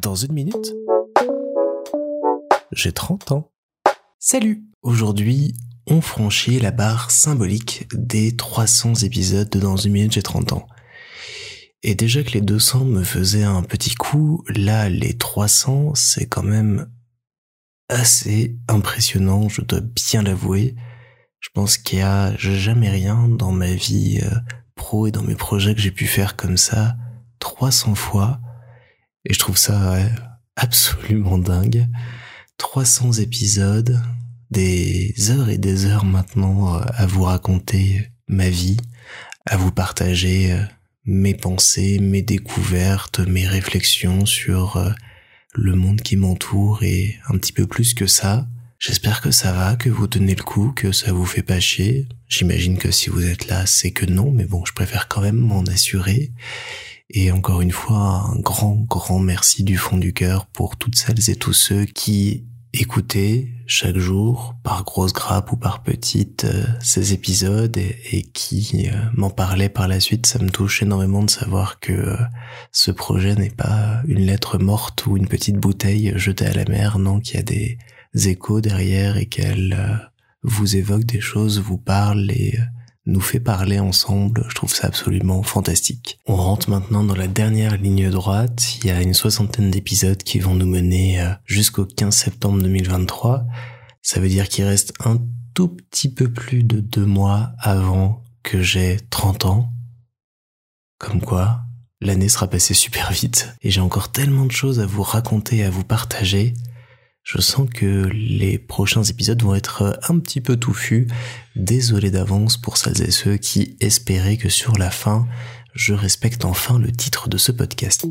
Dans une minute, j'ai 30 ans. Salut Aujourd'hui, on franchit la barre symbolique des 300 épisodes de Dans une minute, j'ai 30 ans. Et déjà que les 200 me faisaient un petit coup, là, les 300, c'est quand même assez impressionnant, je dois bien l'avouer. Je pense qu'il y a jamais rien dans ma vie euh, pro et dans mes projets que j'ai pu faire comme ça 300 fois. Et je trouve ça absolument dingue. 300 épisodes, des heures et des heures maintenant euh, à vous raconter ma vie, à vous partager euh, mes pensées, mes découvertes, mes réflexions sur le monde qui m'entoure et un petit peu plus que ça. J'espère que ça va, que vous tenez le coup, que ça vous fait pas chier. J'imagine que si vous êtes là, c'est que non, mais bon, je préfère quand même m'en assurer. Et encore une fois, un grand, grand merci du fond du cœur pour toutes celles et tous ceux qui écoutez chaque jour, par grosse grappe ou par petite, euh, ces épisodes et, qui euh, m'en parlaient par la suite. Ça me touche énormément de savoir que euh, ce projet n'est pas une lettre morte ou une petite bouteille jetée à la mer, non, qu'il y a des échos derrière et qu'elle vous évoque des choses, vous parle et nous fait parler ensemble. Je trouve ça absolument fantastique. On rentre maintenant dans la dernière ligne droite. Il y a une soixantaine d'épisodes qui vont nous mener euh, jusqu'au 15 septembre 2023. Ça veut dire qu'il reste un tout petit peu plus de deux mois avant que j'ai 30 ans. Comme quoi, l'année sera passée super vite et j'ai encore tellement de choses à vous raconter, à vous partager je sens que les prochains épisodes vont être un petit peu touffus. Désolé d'avance pour celles et ceux qui espéraient que sur la fin, je respecte enfin le titre de ce podcast.